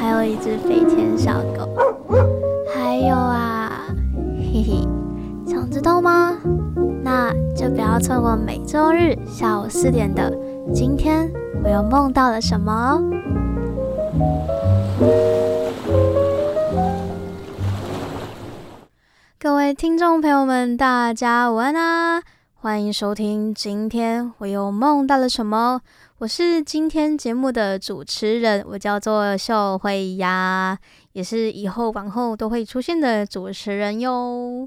还有一只飞天小狗。还有啊，嘿嘿，想知道吗？那就不要错过每周日下午四点的《今天我又梦到了什么》哦。各位听众朋友们，大家午安啊！欢迎收听《今天我又梦到了什么》。我是今天节目的主持人，我叫做秀慧呀，也是以后往后都会出现的主持人哟。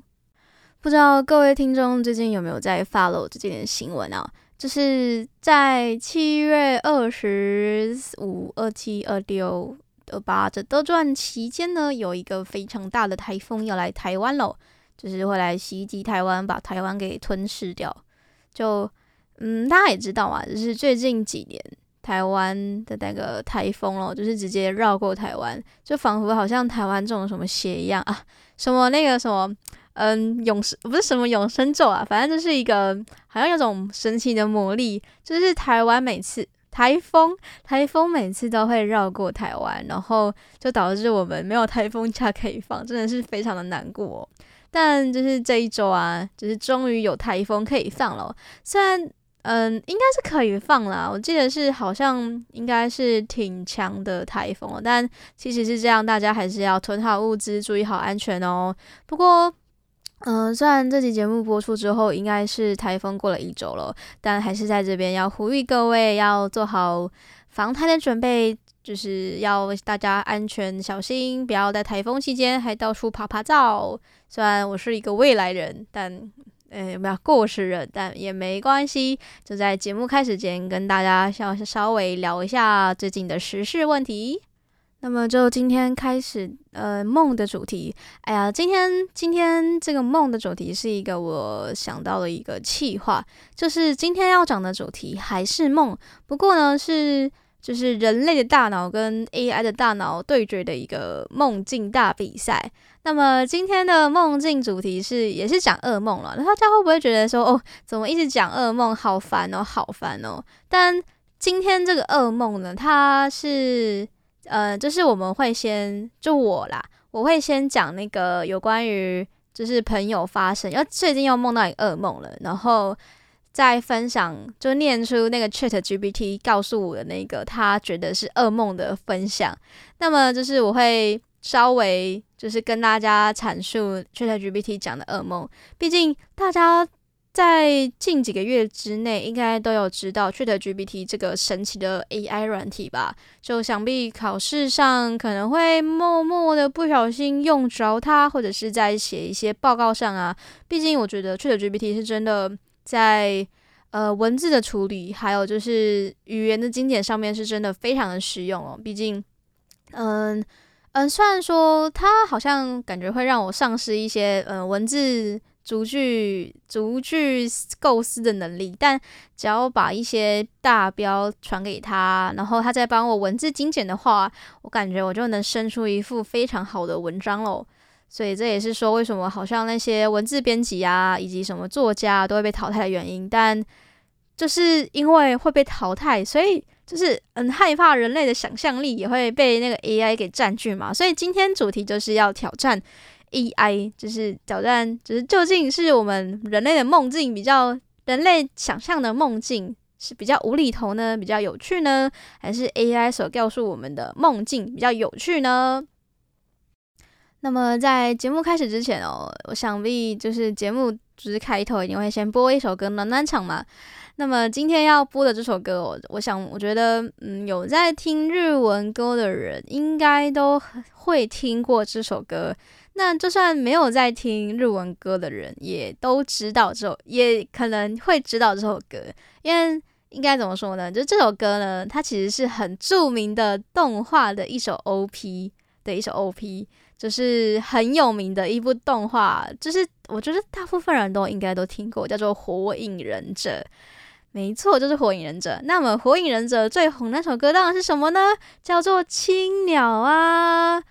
不知道各位听众最近有没有在 follow 这件新闻啊？就是在七月二十五、二七、二六、二八这都转期间呢，有一个非常大的台风要来台湾喽，就是会来袭击台湾，把台湾给吞噬掉，就。嗯，大家也知道啊，就是最近几年台湾的那个台风咯，就是直接绕过台湾，就仿佛好像台湾中什么邪一样啊，什么那个什么，嗯，永生不是什么永生咒啊，反正就是一个好像有种神奇的魔力，就是台湾每次台风，台风每次都会绕过台湾，然后就导致我们没有台风假可以放，真的是非常的难过。但就是这一周啊，就是终于有台风可以放了，虽然。嗯，应该是可以放啦。我记得是好像应该是挺强的台风，但其实是这样，大家还是要囤好物资，注意好安全哦。不过，嗯，虽然这期节目播出之后应该是台风过了一周了，但还是在这边要呼吁各位要做好防台的准备，就是要大家安全小心，不要在台风期间还到处趴趴走。虽然我是一个未来人，但。呃，有没有过时人，但也没关系。就在节目开始前，跟大家稍稍微聊一下最近的时事问题。那么就今天开始，呃，梦的主题。哎呀，今天今天这个梦的主题是一个我想到的一个气话，就是今天要讲的主题还是梦，不过呢是就是人类的大脑跟 AI 的大脑对决的一个梦境大比赛。那么今天的梦境主题是，也是讲噩梦了。大家会不会觉得说，哦，怎么一直讲噩梦，好烦哦，好烦哦？但今天这个噩梦呢，它是，呃，就是我们会先，就我啦，我会先讲那个有关于，就是朋友发生，要最近又梦到一个噩梦了，然后再分享，就念出那个 ChatGPT 告诉我的那个他觉得是噩梦的分享。那么就是我会。稍微就是跟大家阐述 ChatGPT 讲的噩梦，毕竟大家在近几个月之内应该都有知道 ChatGPT 这个神奇的 AI 软体吧？就想必考试上可能会默默的不小心用着它，或者是在写一些报告上啊。毕竟我觉得 ChatGPT 是真的在呃文字的处理，还有就是语言的精简上面是真的非常的实用哦。毕竟，嗯。嗯，虽然说它好像感觉会让我丧失一些嗯、文字逐句逐句构思的能力，但只要把一些大标传给他，然后他再帮我文字精简的话，我感觉我就能生出一幅非常好的文章喽。所以这也是说为什么好像那些文字编辑啊，以及什么作家都会被淘汰的原因，但就是因为会被淘汰，所以。就是很害怕人类的想象力也会被那个 AI 给占据嘛，所以今天主题就是要挑战 AI，就是挑战，就是究竟是我们人类的梦境比较人类想象的梦境是比较无厘头呢，比较有趣呢，还是 AI 所告诉我们的梦境比较有趣呢？那么在节目开始之前哦，我想必就是节目就是开头一定会先播一首歌暖暖场嘛。那么今天要播的这首歌，我我想我觉得，嗯，有在听日文歌的人应该都会听过这首歌。那就算没有在听日文歌的人，也都知道这首，也可能会知道这首歌。因为应该怎么说呢？就这首歌呢，它其实是很著名的动画的一首 OP。的一首 OP，就是很有名的一部动画，就是我觉得大部分人都应该都听过，叫做《火影忍者》。没错，就是《火影忍者》。那么《火影忍者》最红那首歌当然是什么呢？叫做《青鸟》啊。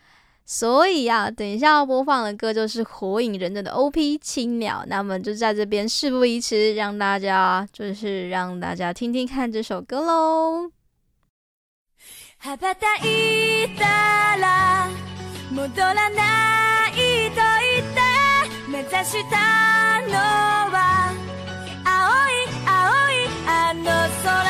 所以啊，等一下要播放的歌就是《火影忍者》的 OP《青鸟》。那么就在这边事不宜迟，让大家就是让大家听听看这首歌喽。戻らないと言って目指したのは。青い青いあの空。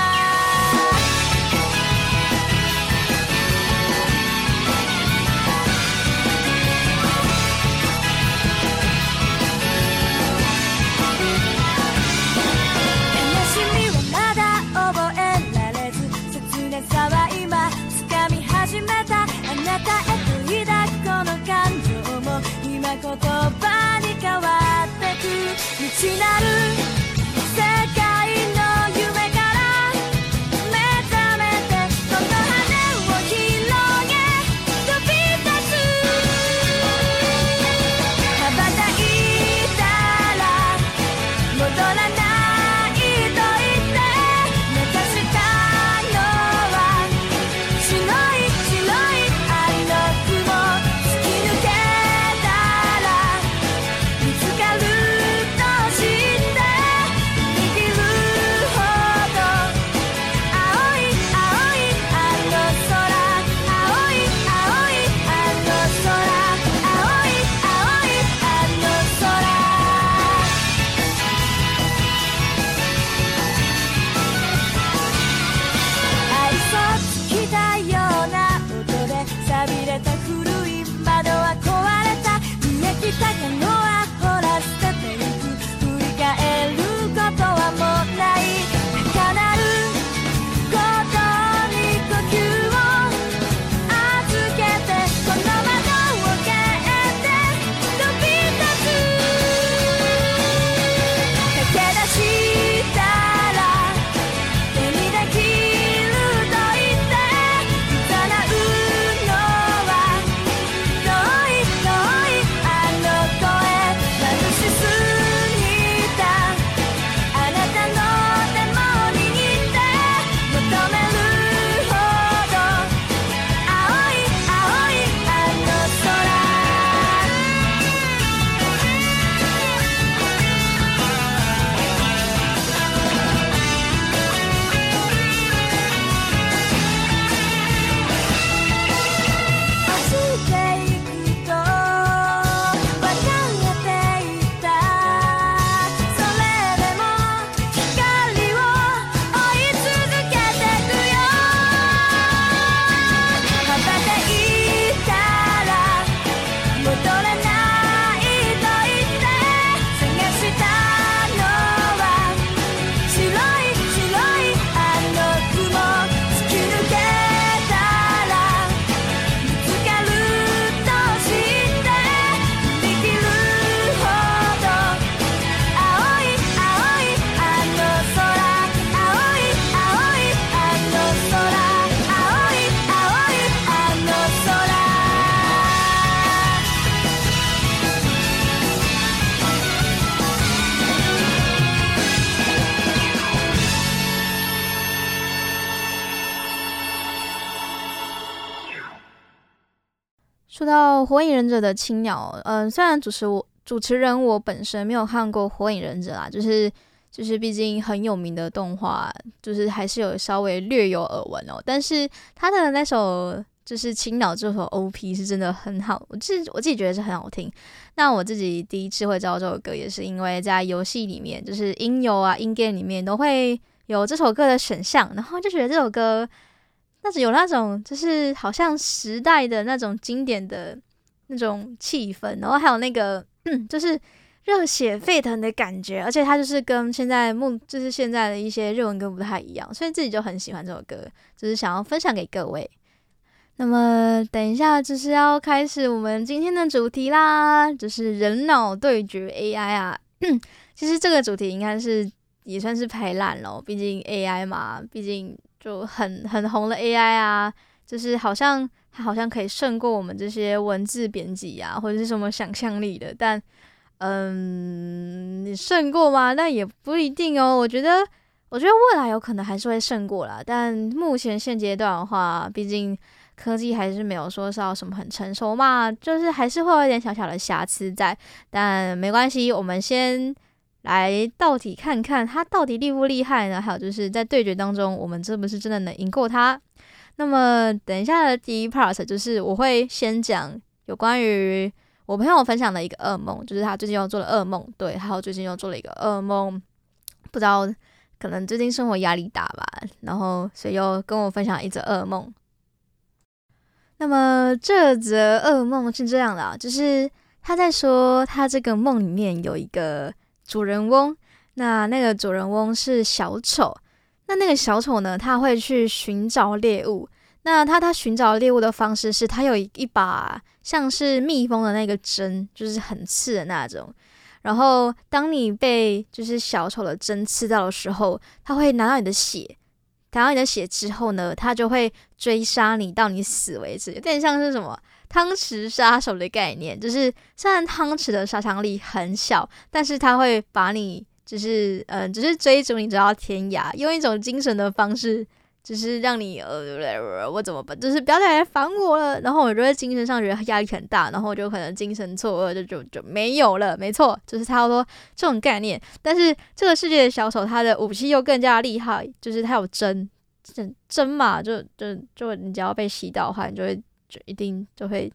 忍者》的青鸟，嗯、虽然主持我主持人我本身没有看过《火影忍者》啦，就是就是毕竟很有名的动画，就是还是有稍微略有耳闻哦。但是他的那首就是青鸟这首 OP 是真的很好，我自我自己觉得是很好听。那我自己第一次会知道这首歌，也是因为在游戏里面，就是音游啊、音 game 里面都会有这首歌的选项，然后就觉得这首歌。但是有那种就是好像时代的那种经典的那种气氛，然后还有那个，就是热血沸腾的感觉，而且它就是跟现在梦就是现在的一些日文歌不太一样，所以自己就很喜欢这首歌，就是想要分享给各位。那么等一下就是要开始我们今天的主题啦，就是人脑对决 AI 啊。其实这个主题应该是也算是排烂了，毕竟 AI 嘛，毕竟。就很很红的 AI 啊，就是好像它好像可以胜过我们这些文字编辑啊，或者是什么想象力的。但，嗯，你胜过吗？那也不一定哦。我觉得，我觉得未来有可能还是会胜过啦。但目前现阶段的话，毕竟科技还是没有说是要什么很成熟嘛，就是还是会有一点小小的瑕疵在。但没关系，我们先。来，到底看看他到底厉不厉害呢？还有就是在对决当中，我们是不是真的能赢过他？那么等一下的第一 part 就是我会先讲有关于我朋友分享的一个噩梦，就是他最近又做了噩梦，对，还有最近又做了一个噩梦，不知道可能最近生活压力大吧，然后所以又跟我分享一则噩梦。那么这则噩梦是这样的啊，就是他在说他这个梦里面有一个。主人翁，那那个主人翁是小丑，那那个小丑呢，他会去寻找猎物。那他他寻找猎物的方式是，他有一把像是蜜蜂的那个针，就是很刺的那种。然后当你被就是小丑的针刺到的时候，他会拿到你的血，拿到你的血之后呢，他就会追杀你到你死为止，有点像是什么？汤匙杀手的概念，就是虽然汤匙的杀伤力很小，但是他会把你，就是嗯，只是追逐你直到天涯，用一种精神的方式，就是让你呃，我怎么办？就是不要再来烦我了。然后我就会精神上觉得压力很大，然后就可能精神错愕，就就就没有了。没错，就是差不多这种概念。但是这个世界的小丑，他的武器又更加厉害，就是他有针，针针嘛，就就就你只要被吸到的话，你就会。就一定就会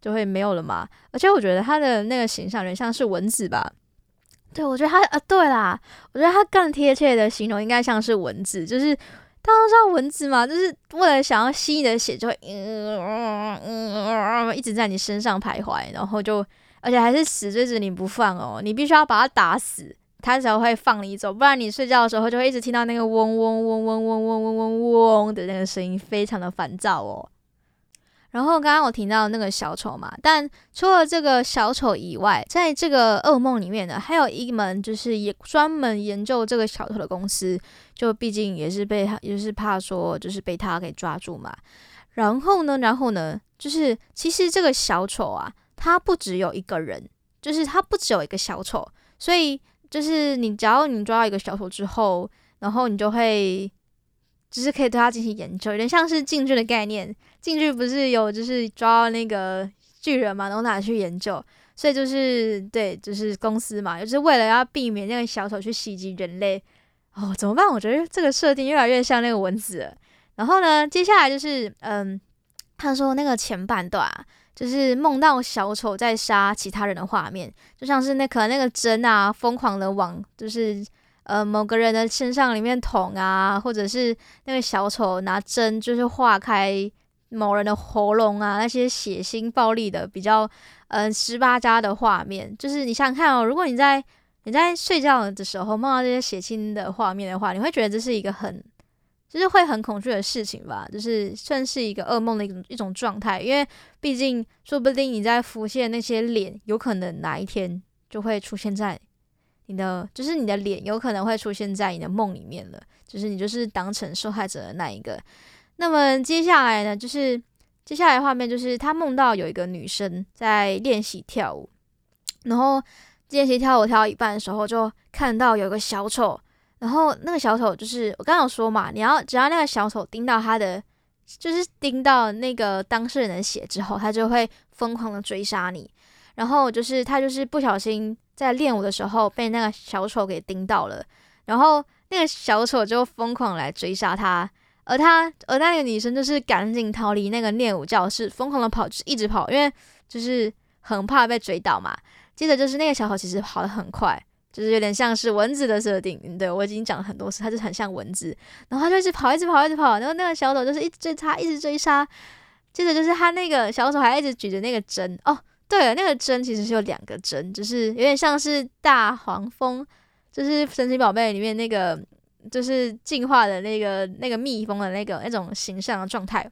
就会没有了嘛？而且我觉得他的那个形象有点像是蚊子吧？对，我觉得他啊，对啦，我觉得他更贴切的形容应该像是蚊子，就是大家都知道蚊子嘛，就是为了想要吸你的血，就会嗯嗯嗯嗯一直在你身上徘徊，然后就而且还是死追着你不放哦，你必须要把它打死，它才会放你走，不然你睡觉的时候就会一直听到那个嗡嗡嗡嗡嗡嗡嗡嗡嗡的那个声音，非常的烦躁哦。然后刚刚我提到那个小丑嘛，但除了这个小丑以外，在这个噩梦里面呢，还有一门就是也专门研究这个小丑的公司，就毕竟也是被他，也是怕说就是被他给抓住嘛。然后呢，然后呢，就是其实这个小丑啊，他不只有一个人，就是他不只有一个小丑，所以就是你只要你抓到一个小丑之后，然后你就会。只是可以对他进行研究，有点像是进去的概念。进去不是有就是抓那个巨人嘛，然后拿去研究，所以就是对，就是公司嘛，就是为了要避免那个小丑去袭击人类。哦，怎么办？我觉得这个设定越来越像那个蚊子。然后呢，接下来就是嗯，他说那个前半段啊，就是梦到小丑在杀其他人的画面，就像是那可能那个针啊，疯狂的往就是。呃，某个人的身上里面捅啊，或者是那个小丑拿针就是划开某人的喉咙啊，那些血腥暴力的比较嗯十八加的画面，就是你想想看哦，如果你在你在睡觉的时候梦到这些血腥的画面的话，你会觉得这是一个很就是会很恐惧的事情吧？就是算是一个噩梦的一种一种状态，因为毕竟说不定你在浮现那些脸，有可能哪一天就会出现在。你的就是你的脸有可能会出现在你的梦里面了，就是你就是当成受害者的那一个。那么接下来呢，就是接下来画面就是他梦到有一个女生在练习跳舞，然后练习跳舞跳到一半的时候，就看到有个小丑，然后那个小丑就是我刚刚说嘛，你要只要那个小丑盯到他的，就是盯到那个当事人的血之后，他就会疯狂的追杀你，然后就是他就是不小心。在练舞的时候被那个小丑给盯到了，然后那个小丑就疯狂来追杀他，而他而那个女生就是赶紧逃离那个练舞教室，疯狂的跑，就是一直跑，因为就是很怕被追到嘛。接着就是那个小丑其实跑得很快，就是有点像是蚊子的设定，对，我已经讲了很多次，他就很像蚊子，然后他就一直跑，一直跑，一直跑，然后那个小丑就是一直追他，一直追杀。接着就是他那个小丑还一直举着那个针哦。对了，那个针其实是有两个针，就是有点像是大黄蜂，就是神奇宝贝里面那个，就是进化的那个那个蜜蜂的那个那种形象的状态。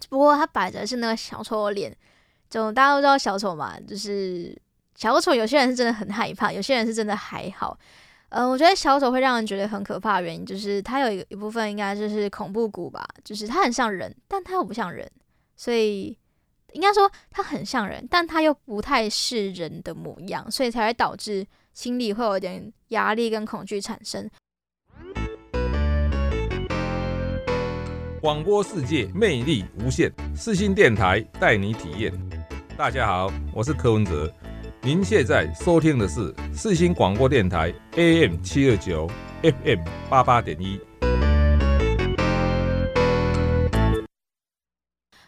只不过它摆着是那个小丑的脸，就大家都知道小丑嘛，就是小丑，有些人是真的很害怕，有些人是真的还好。嗯、我觉得小丑会让人觉得很可怕的原因，就是它有一一部分应该就是恐怖谷吧，就是它很像人，但它又不像人。所以应该说它很像人，但它又不太是人的模样，所以才会导致心里会有点压力跟恐惧产生。广播世界魅力无限，四新电台带你体验。大家好，我是柯文哲，您现在收听的是四新广播电台 AM 七二九 FM 八八点一。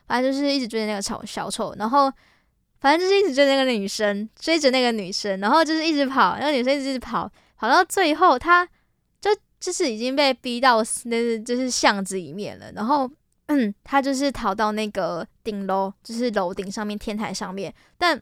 反正就是一直追着那个小小丑，然后反正就是一直追那个女生，追着那个女生，然后就是一直跑，那个女生一直跑，跑到最后，他就是已经被逼到那就是巷子里面了，然后嗯，他就是逃到那个顶楼，就是楼顶上面天台上面，但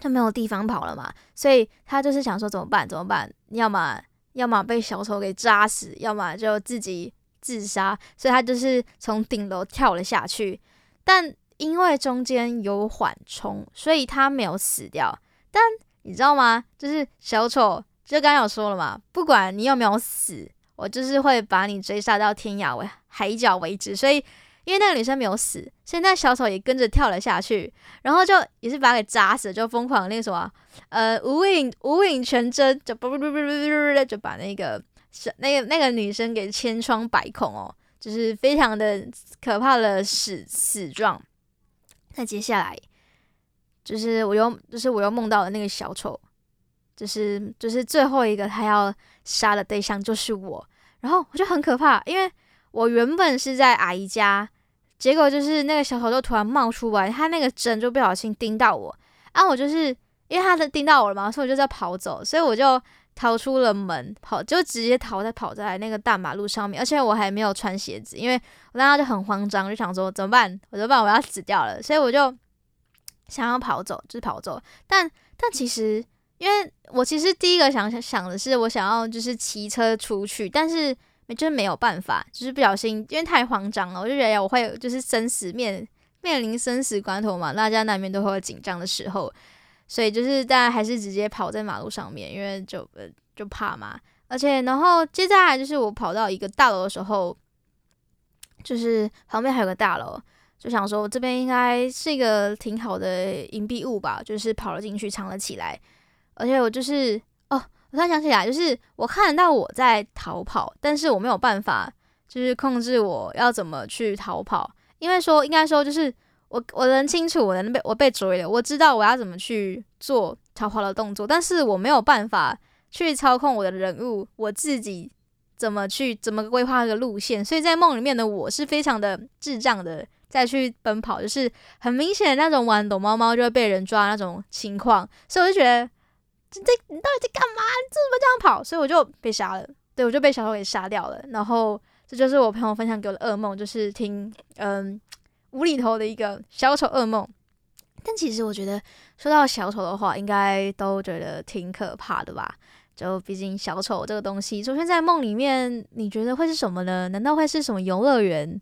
就没有地方跑了嘛，所以他就是想说怎么办？怎么办？要么要么被小丑给扎死，要么就自己自杀，所以他就是从顶楼跳了下去。但因为中间有缓冲，所以他没有死掉。但你知道吗？就是小丑，就刚刚有说了嘛，不管你有没有死，我就是会把你追杀到天涯为海角为止。所以，因为那个女生没有死，现在小丑也跟着跳了下去，然后就也是把他给扎死，就疯狂那个什么，呃，无影无影全真，就不不不不不就把那个那个那个女生给千疮百孔哦。就是非常的可怕的死死状。那接下来就是我又就是我又梦到了那个小丑，就是就是最后一个他要杀的对象就是我。然后我就很可怕，因为我原本是在阿姨家，结果就是那个小丑就突然冒出来，他那个针就不小心钉到我啊！我就是因为他的钉到我了嘛，所以我就在跑走，所以我就。逃出了门，跑就直接逃在跑在那个大马路上面，而且我还没有穿鞋子，因为我当时就很慌张，就想说怎么办？我怎么办？我要死掉了，所以我就想要跑走，就是跑走。但但其实，因为我其实第一个想想的是，我想要就是骑车出去，但是就是没有办法，就是不小心，因为太慌张了，我就觉得我会就是生死面面临生死关头嘛，大家难免都会有紧张的时候。所以就是大家还是直接跑在马路上面，因为就呃就怕嘛。而且然后接下来就是我跑到一个大楼的时候，就是旁边还有个大楼，就想说这边应该是一个挺好的隐蔽物吧，就是跑了进去藏了起来。而且我就是哦，我突然想起来，就是我看到我在逃跑，但是我没有办法就是控制我要怎么去逃跑，因为说应该说就是。我我能清楚，我能被我被追了，我知道我要怎么去做逃跑的动作，但是我没有办法去操控我的人物，我自己怎么去怎么规划一个路线，所以在梦里面的我是非常的智障的，再去奔跑，就是很明显的那种玩躲猫猫就会被人抓那种情况，所以我就觉得你这你到底在干嘛？你怎么这样跑？所以我就被杀了，对，我就被小丑给杀掉了。然后这就是我朋友分享给我的噩梦，就是听嗯。无厘头的一个小丑噩梦，但其实我觉得说到小丑的话，应该都觉得挺可怕的吧？就毕竟小丑这个东西出现在梦里面，你觉得会是什么呢？难道会是什么游乐园？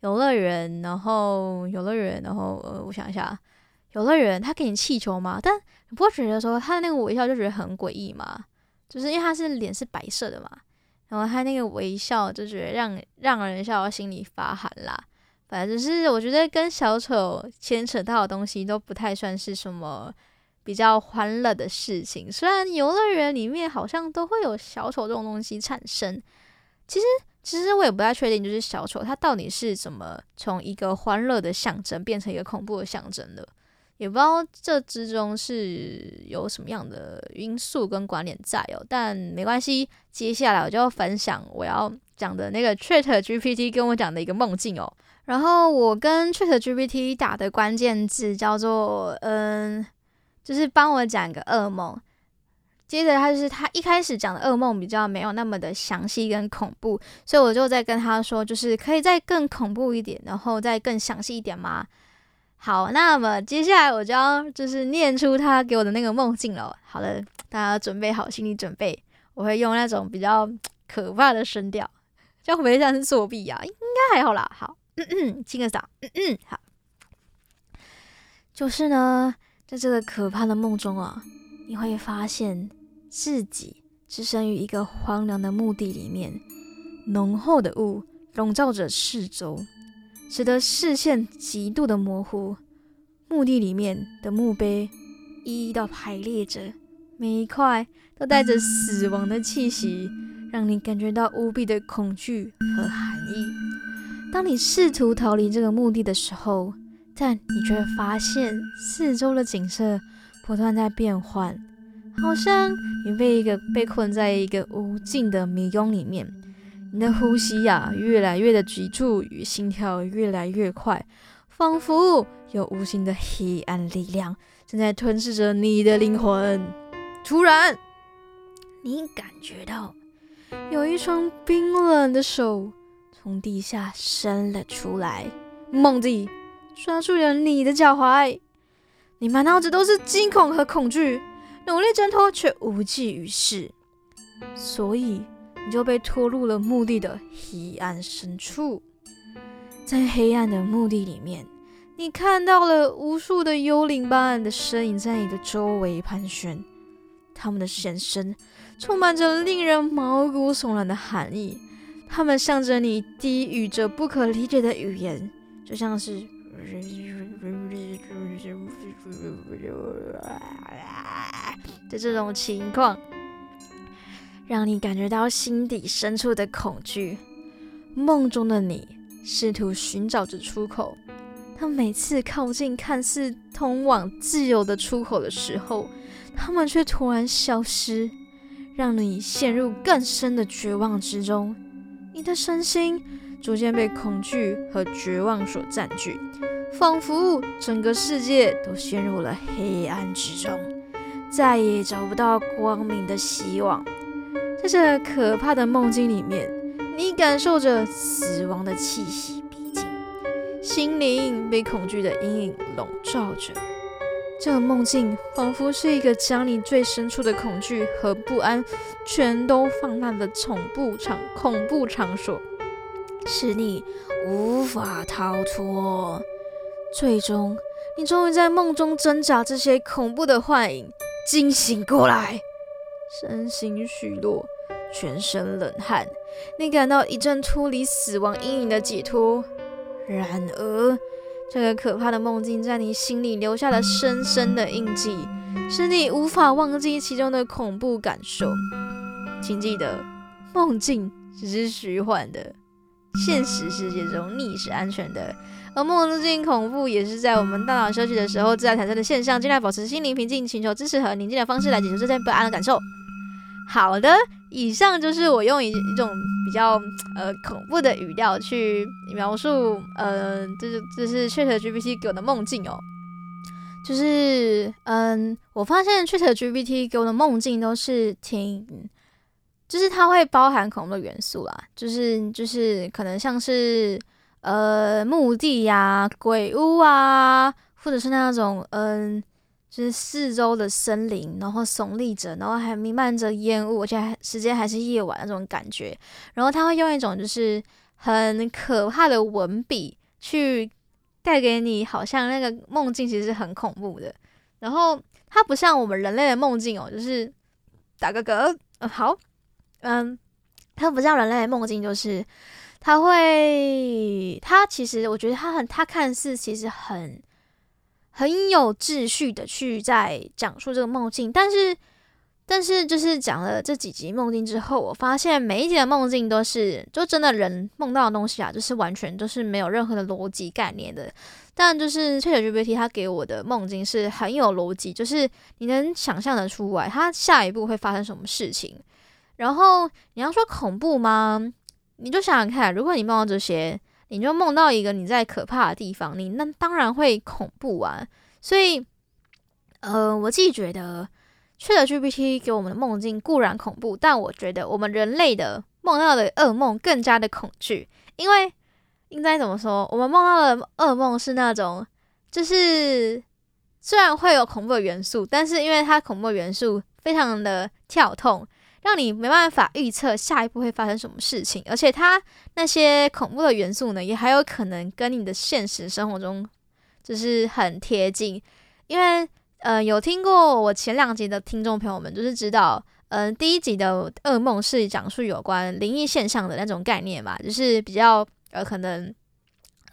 游乐园，然后游乐园，然后呃，我想一下，游乐园他给你气球吗？但你不会觉得说他的那个微笑就觉得很诡异吗？就是因为他是脸是白色的嘛，然后他那个微笑就觉得让让人笑到心里发寒啦。反正是我觉得跟小丑牵扯到的东西都不太算是什么比较欢乐的事情。虽然游乐园里面好像都会有小丑这种东西产生，其实其实我也不太确定，就是小丑它到底是怎么从一个欢乐的象征变成一个恐怖的象征的，也不知道这之中是有什么样的因素跟关联在哦。但没关系，接下来我就要分享我要讲的那个 ChatGPT 跟我讲的一个梦境哦。然后我跟 ChatGPT 打的关键字叫做“嗯”，就是帮我讲个噩梦。接着他就是他一开始讲的噩梦比较没有那么的详细跟恐怖，所以我就在跟他说，就是可以再更恐怖一点，然后再更详细一点吗？好，那么接下来我就要就是念出他给我的那个梦境了。好的，大家准备好心理准备，我会用那种比较可怕的声调，这样会不会像是作弊呀？应该还好啦。好。嗯嗯，亲个嗓。嗯嗯，好。就是呢，在这个可怕的梦中啊，你会发现自己置身于一个荒凉的墓地里面，浓厚的雾笼罩着四周，使得视线极度的模糊。墓地里面的墓碑一一的排列着，每一块都带着死亡的气息，让你感觉到无比的恐惧和寒意。当你试图逃离这个墓地的时候，但你却发现四周的景色不断在变换，好像你被一个被困在一个无尽的迷宫里面。你的呼吸呀、越来越的急促，与心跳越来越快。仿佛有无形的黑暗力量正在吞噬着你的灵魂。突然，你感觉到有一双冰冷的手从地下伸了出来，猛地抓住了你的脚踝。你满脑子都是惊恐和恐惧，努力挣脱却无济于事，所以你就被拖入了墓地的黑暗深处。在黑暗的墓地里面。你看到了无数的幽灵般的身影在你的周围盘旋，他们的现身充满着令人毛骨悚然的寒意，他们向着你低语着不可理解的语言，就像是的这种情况，让你感觉到心底深处的恐惧。梦中的你试图寻找着出口。但每次靠近看似通往自由的出口的时候，他们却突然消失，让你陷入更深的绝望之中。你的身心逐渐被恐惧和绝望所占据，仿佛整个世界都陷入了黑暗之中，再也找不到光明的希望。在这可怕的梦境里面，你感受着死亡的气息逼近。心灵被恐惧的阴影笼罩着，这个梦境仿佛是一个将你最深处的恐惧和不安全都放大的恐怖场恐怖场所，使你无法逃脱。最终，你终于在梦中挣扎这些恐怖的幻影，惊醒过来，身心虚弱，全身冷汗，你感到一阵脱离死亡阴影的解脱。然而，这个可怕的梦境在你心里留下了深深的印记，使你无法忘记其中的恐怖感受。请记得，梦境只是虚幻的，现实世界中你是安全的。而梦境恐怖也是在我们大脑休息的时候自然产生的现象。尽量保持心灵平静，寻求支持和宁静的方式来解决这些不安的感受。好的，以上就是我用一一种比较呃恐怖的语调去描述，呃，就是这是 ChatGPT 给我的梦境哦。就是嗯，我发现 ChatGPT 给我的梦境都是挺，就是它会包含恐怖的元素啦，就是就是可能像是呃墓地呀、鬼屋啊，或者是那种嗯。就是四周的森林，然后耸立着，然后还弥漫着烟雾，而且还时间还是夜晚那种感觉。然后他会用一种就是很可怕的文笔去带给你，好像那个梦境其实是很恐怖的。然后它不像我们人类的梦境哦，就是打个嗝，嗯，好，嗯，它不像人类的梦境，就是它会，它其实我觉得它很，它看似其实很。很有秩序的去在讲述这个梦境，但是，但是就是讲了这几集梦境之后，我发现每一集的梦境都是，就真的人梦到的东西啊，就是完全都是没有任何的逻辑概念的。但就是 ChatGPT 它给我的梦境是很有逻辑，就是你能想象得出来，它下一步会发生什么事情。然后你要说恐怖吗？你就想想看，如果你梦到这些。你就梦到一个你在可怕的地方，你那当然会恐怖啊。所以，呃，我自己觉得，ChatGPT 给我们的梦境固然恐怖，但我觉得我们人类的梦到的噩梦更加的恐惧。因为应该怎么说？我们梦到的噩梦是那种，就是虽然会有恐怖的元素，但是因为它恐怖的元素非常的跳痛。让你没办法预测下一步会发生什么事情，而且它那些恐怖的元素呢，也还有可能跟你的现实生活中就是很贴近。因为，呃，有听过我前两集的听众朋友们，就是知道，嗯、第一集的噩梦是讲述有关灵异现象的那种概念嘛，就是比较呃可能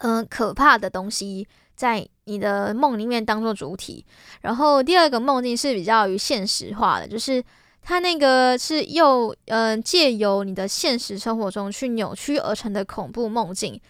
嗯、可怕的东西在你的梦里面当做主体。然后第二个梦境是比较于现实化的，就是它那个是又嗯、借由你的现实生活中去扭曲而成的恐怖梦境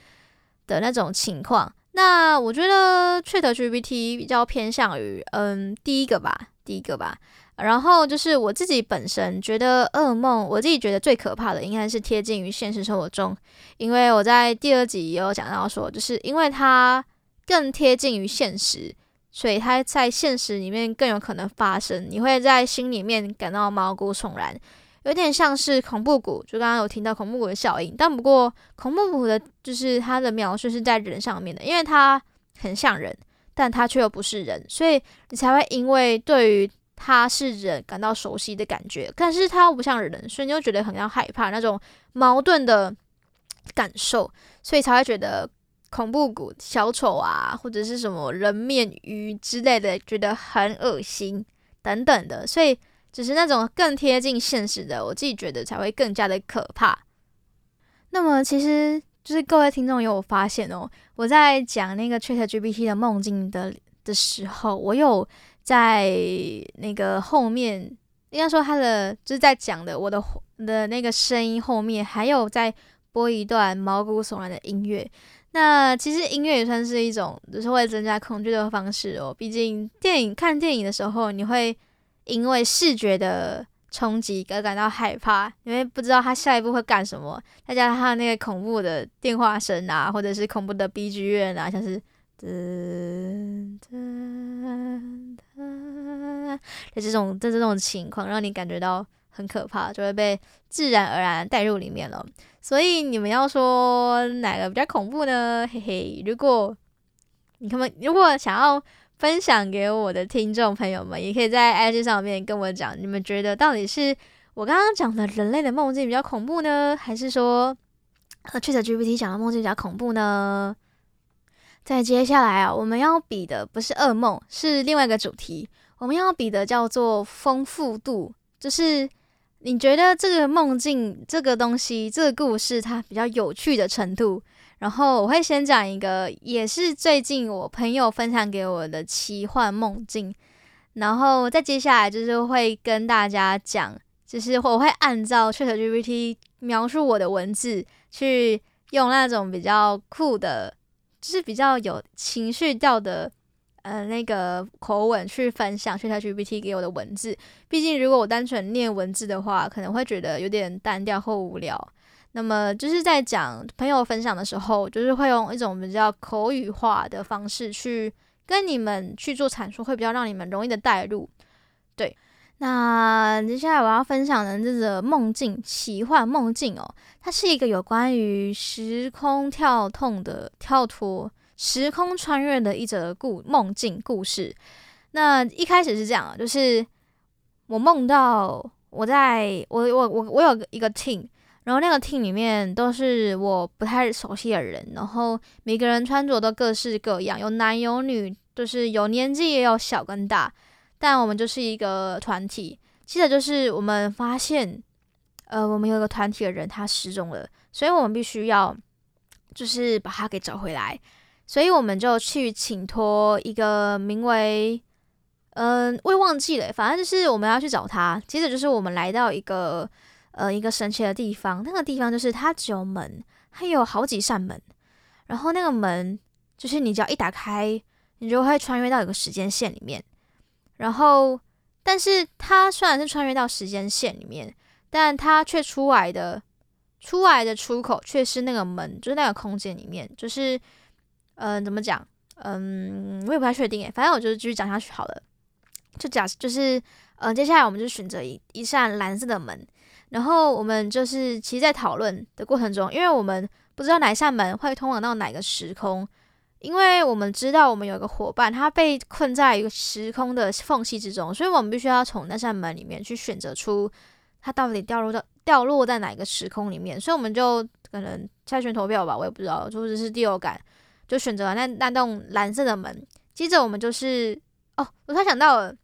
的那种情况。那我觉得 ChatGPT 比较偏向于嗯第一个吧，第一个吧。然后就是我自己本身觉得噩梦，我自己觉得最可怕的应该是贴近于现实生活中，因为我在第二集也有讲到说，就是因为它更贴近于现实，所以它在现实里面更有可能发生，你会在心里面感到毛骨悚然，有点像是恐怖谷，就刚刚有听到恐怖谷的效应，但不过恐怖谷的就是它的描述是在人上面的，因为它很像人，但它却又不是人，所以你才会因为对于他是人，感到熟悉的感觉，但是他又不像人，所以你就觉得很要害怕那种矛盾的感受，所以才会觉得恐怖谷小丑啊，或者是什么人面鱼之类的，觉得很恶心等等的，所以只是那种更贴近现实的，我自己觉得才会更加的可怕。那么其实就是各位听众有发现哦，我在讲那个 ChatGPT 的梦境的的时候，我有。在那个后面，应该说他的就是在讲的我的的那个声音后面，还有在播一段毛骨悚然的音乐。那其实音乐也算是一种，就是会增加恐惧的方式哦。毕竟电影看电影的时候，你会因为视觉的冲击而感到害怕，因为不知道他下一步会干什么。再加上他那个恐怖的电话声啊，或者是恐怖的 BGM 啊，像是。噔噔噔，的这种这这种情况，让你感觉到很可怕，就会被自然而然带入里面了。所以你们要说哪个比较恐怖呢？嘿嘿，如果你们如果想要分享给我的听众朋友们，也可以在 IG 上面跟我讲，你们觉得到底是我刚刚讲的人类的梦境比较恐怖呢，还是说呃 ChatGPT 讲的梦境比较恐怖呢？在接下来啊，我们要比的不是噩梦，是另外一个主题。我们要比的叫做丰富度，就是你觉得这个梦境、这个东西、这个故事它比较有趣的程度。然后我会先讲一个，也是最近我朋友分享给我的奇幻梦境。然后再接下来就是会跟大家讲，就是我会按照 ChatGPT 描述我的文字，去用那种比较酷的。就是比较有情绪调的，呃，那个口吻去分享 ChatGPT 给我的文字。毕竟，如果我单纯念文字的话，可能会觉得有点单调或无聊。那么，就是在讲朋友分享的时候，就是会用一种比较口语化的方式去跟你们去做阐述，会比较让你们容易的带入。对。那接下来我要分享的这个梦境，奇幻梦境哦，它是一个有关于时空跳动的跳脱、时空穿越的一则故梦境故事。那一开始是这样，就是我梦到我在我我我我有一个 team，然后那个 team 里面都是我不太熟悉的人，然后每个人穿着都各式各样，有男有女，就是有年纪也有小跟大。但我们就是一个团体，接着就是我们发现，呃，我们有个团体的人他失踪了，所以我们必须要就是把他给找回来，所以我们就去请托一个名为，嗯、呃，我也忘记了，反正就是我们要去找他。接着就是我们来到一个呃一个神奇的地方，那个地方就是它只有门，它有好几扇门，然后那个门就是你只要一打开，你就会穿越到一个时间线里面。然后，但是它虽然是穿越到时间线里面，但它却出来的出来的出口却是那个门，就是那个空间里面，就是嗯、怎么讲？嗯，我也不太确定诶，反正我就是继续讲下去好了。就假就是嗯、接下来我们就选择一一扇蓝色的门，然后我们就是其实，在讨论的过程中，因为我们不知道哪一扇门会通往到哪个时空。因为我们知道我们有一个伙伴，他被困在一个时空的缝隙之中，所以我们必须要从那扇门里面去选择出他到底掉落到掉落在哪个时空里面。所以我们就可能猜拳投票吧，我也不知道，或者是第六感，就选择了那那栋蓝色的门。接着我们就是哦，我突然想到了，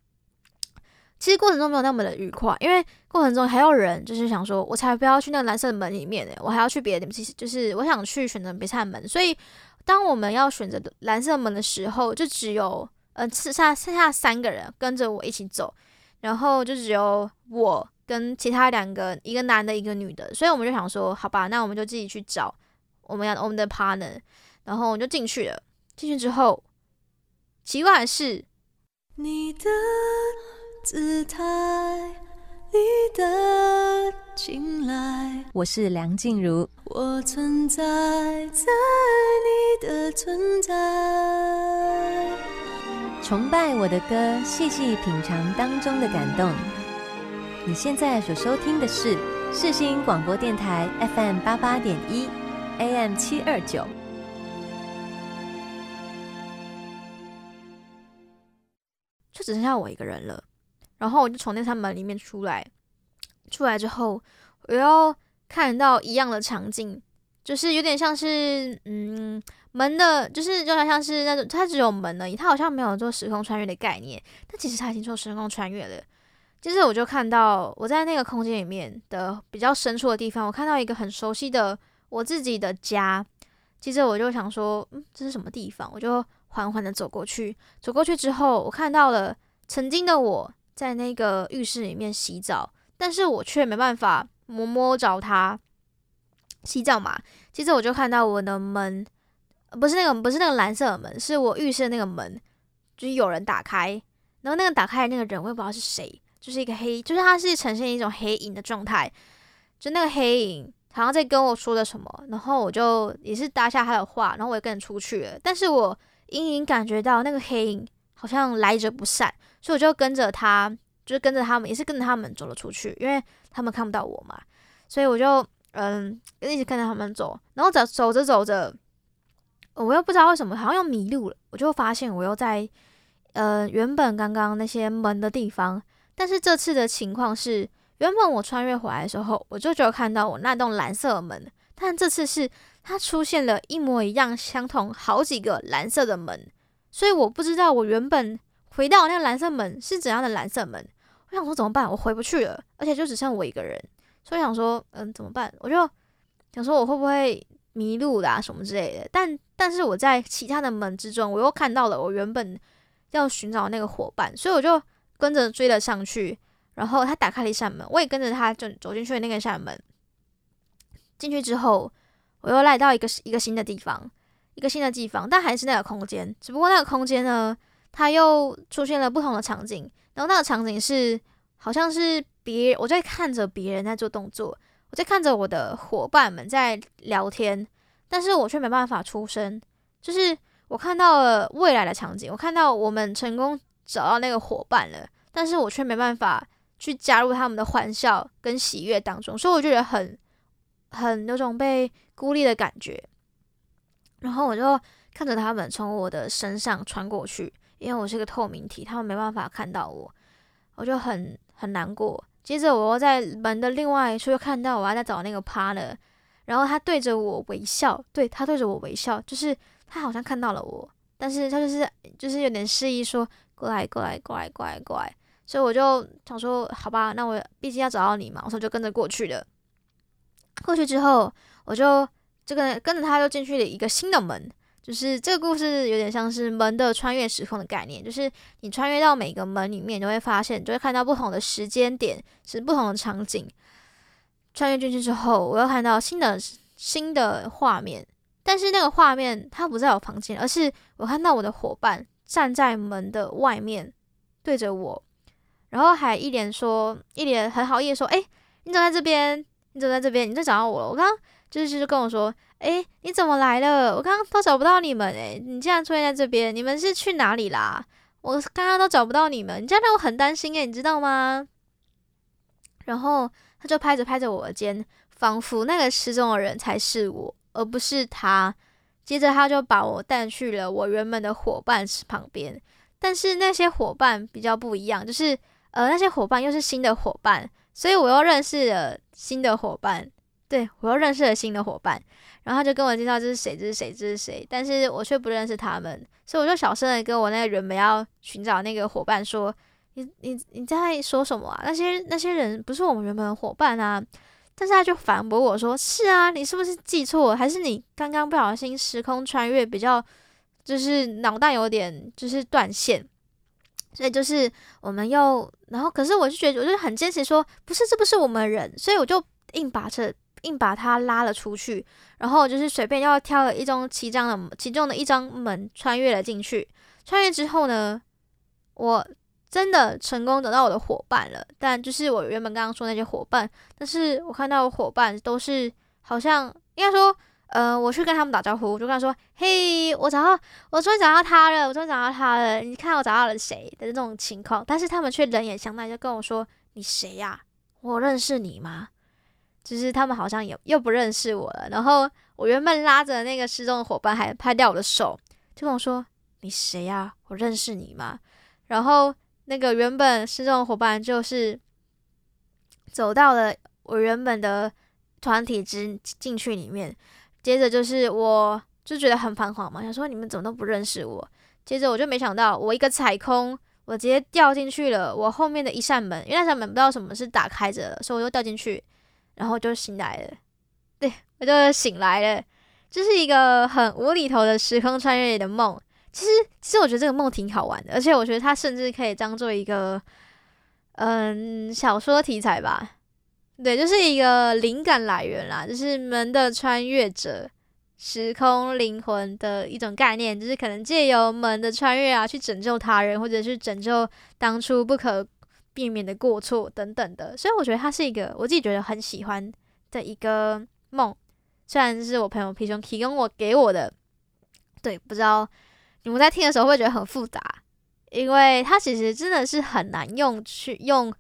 其实过程中没有那么的愉快，因为过程中还有人就是想说，我才不要去那个蓝色的门里面呢，我还要去别的地，其实就是我想去选择别扇门，所以。当我们要选择蓝色门的时候，就只有呃剩下剩下三个人跟着我一起走，然后就只有我跟其他两个，一个男的，一个女的，所以我们就想说，好吧，那我们就自己去找我们要我们的 partner，然后我就进去了。进去之后，奇怪的是，你的姿态。你的青睐，我是梁静茹。我存在在你的存在，崇拜我的歌，细细品尝当中的感动。你现在所收听的是世新广播电台 FM 八八点一，AM 七二九。就只剩下我一个人了。然后我就从那扇门里面出来，出来之后，我又看到一样的场景，就是有点像是，嗯，门的，就是就好像是那种，它只有门而已，它好像没有做时空穿越的概念，但其实它已经做时空穿越了。接着我就看到我在那个空间里面的比较深处的地方，我看到一个很熟悉的我自己的家。接着我就想说，嗯，这是什么地方？我就缓缓的走过去，走过去之后，我看到了曾经的我。在那个浴室里面洗澡，但是我却没办法摸摸着它洗澡嘛。接着我就看到我的门，不是那个，不是那个蓝色的门，是我浴室的那个门，就是有人打开，然后那个打开的那个人我也不知道是谁，就是一个黑，就是他是呈现一种黑影的状态，就那个黑影好像在跟我说的什么，然后我就也是搭下他的话，然后我也跟着出去了，但是我隐隐感觉到那个黑影好像来者不善。所以我就跟着他，就是跟着他们，也是跟着他们走了出去，因为他们看不到我嘛。所以我就嗯，一直跟着他们走，然后走走着走着，我又不知道为什么好像又迷路了。我就发现我又在呃原本刚刚那些门的地方，但是这次的情况是，原本我穿越回来的时候，我就只有看到我那栋蓝色的门，但这次是它出现了一模一样、相同好几个蓝色的门，所以我不知道我原本。回到那个蓝色门是怎样的蓝色门？我想说怎么办？我回不去了，而且就只剩我一个人，所以想说，嗯，怎么办？我就想说我会不会迷路啦、什么之类的。但但是我在其他的门之中，我又看到了我原本要寻找那个伙伴，所以我就跟着追了上去。然后他打开了一扇门，我也跟着他就走进去那个扇门。进去之后，我又来到一个一个新的地方，一个新的地方，但还是那个空间，只不过那个空间呢，它又出现了不同的场景，然后那个场景是好像是别，我在看着别人在做动作，我在看着我的伙伴们在聊天，但是我却没办法出声。就是我看到了未来的场景，我看到我们成功找到那个伙伴了，但是我却没办法去加入他们的欢笑跟喜悦当中，所以我觉得很很有种被孤立的感觉。然后我就看着他们从我的身上穿过去。因为我是个透明体，他们没办法看到我，我就很很难过。接着我又在门的另外一处又看到我还在找那个帕勒然后他对着我微笑，对，他对着我微笑，就是他好像看到了我，但是他就是就是有点示意说过来过来过来过来过来，所以我就想说好吧，那我毕竟要找到你嘛，我说就跟着过去了。过去之后，我就这个跟着他就进去了一个新的门。就是这个故事有点像是门的穿越时空的概念，就是你穿越到每个门里面，你会发现，就会看到不同的时间点，是不同的场景。穿越进去之后，我又看到新的新的画面，但是那个画面它不在我房间，而是我看到我的伙伴站在门的外面对着我，然后还一脸说，一脸很好意说：“哎，你怎么在这边，你走在这边，你在找到我了。”我刚刚就是就跟我说。哎，你怎么来了？我刚刚都找不到你们哎，你竟然出现在这边，你们是去哪里啦？我刚刚都找不到你们，你这样让我很担心哎，你知道吗？然后他就拍着拍着我的肩，仿佛那个失踪的人才是我，而不是他。接着他就把我带去了我原本的伙伴旁边，但是那些伙伴比较不一样，就是呃那些伙伴又是新的伙伴，所以我又认识了新的伙伴，对，我又认识了新的伙伴。然后他就跟我介绍这是谁，这是谁，这是谁，但是我却不认识他们，所以我就小声的跟我那个原本要寻找那个伙伴说：“你你你在说什么啊？那些那些人不是我们原本的伙伴啊！”但是他就反驳我说：“是啊，你是不是记错？还是你刚刚不小心时空穿越，比较就是脑袋有点就是断线？所以就是我们又然后，可是我就觉得，我就很坚持说，不是，这不是我们人，所以我就硬把这硬把他拉了出去，然后就是随便要挑了一张其中的其中的一张门穿越了进去。穿越之后呢，我。”真的成功找到我的伙伴了，但就是我原本刚刚说那些伙伴，但是我看到伙伴都是好像应该说，呃，我去跟他们打招呼，我就跟他说：“嘿，我找到，我终于找到他了，我终于找到他了，你看我找到了谁的这种情况。”但是他们却冷眼相待，就跟我说：“你谁呀？我认识你吗？”就是他们好像也又不认识我了。然后我原本拉着那个失踪的伙伴还拍掉我的手，就跟我说：“你谁呀？我认识你吗？”然后。那个原本失踪的伙伴就是走到了我原本的团体之进去里面，接着就是我就觉得很彷徨嘛，想说你们怎么都不认识我。接着我就没想到，我一个踩空，我直接掉进去了我后面的一扇门，因为那扇门不知道什么是打开着的，所以我就掉进去，然后就醒来了。对，我就醒来了，这是一个很无厘头的时空穿越的梦。其实，其实我觉得这个梦挺好玩的，而且我觉得它甚至可以当做一个，嗯，小说题材吧。对，就是一个灵感来源啦，就是门的穿越者、时空灵魂的一种概念，就是可能借由门的穿越啊，去拯救他人，或者是拯救当初不可避免的过错等等的。所以我觉得它是一个我自己觉得很喜欢的一个梦，虽然是我朋友皮熊提供我给我的，对，不知道。你们在听的时候会觉得很复杂，因为它其实真的是很难用去用，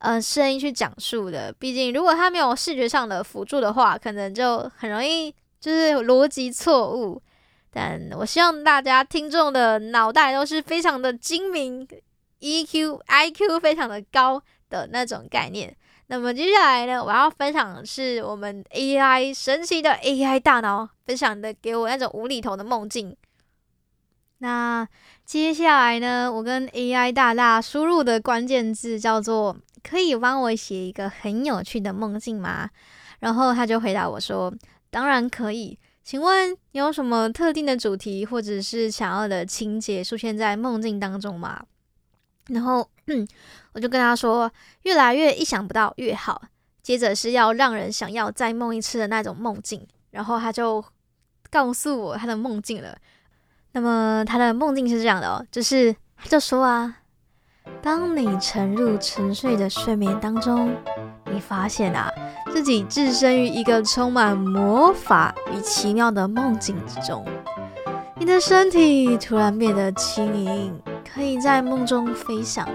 呃，声音去讲述的。毕竟如果它没有视觉上的辅助的话，可能就很容易就是逻辑错误。但我希望大家听众的脑袋都是非常的精明，EQ、IQ 非常的高的那种概念。那么接下来呢，我要分享的是我们 AI 神奇的 AI 大脑分享的给我那种无厘头的梦境。那接下来呢，我跟 AI 大大输入的关键字叫做“可以帮我写一个很有趣的梦境吗？”然后他就回答我说：“当然可以，请问你有什么特定的主题或者是想要的情节出现在梦境当中吗？”然后我就跟他说：“越来越意想不到越好。”接着是要让人想要再梦一次的那种梦境。然后他就告诉我他的梦境了。那么他的梦境是这样的哦，就是他就说啊，当你沉入沉睡的睡眠当中，你发现啊自己置身于一个充满魔法与奇妙的梦境之中，你的身体突然变得轻盈，可以在梦中飞翔，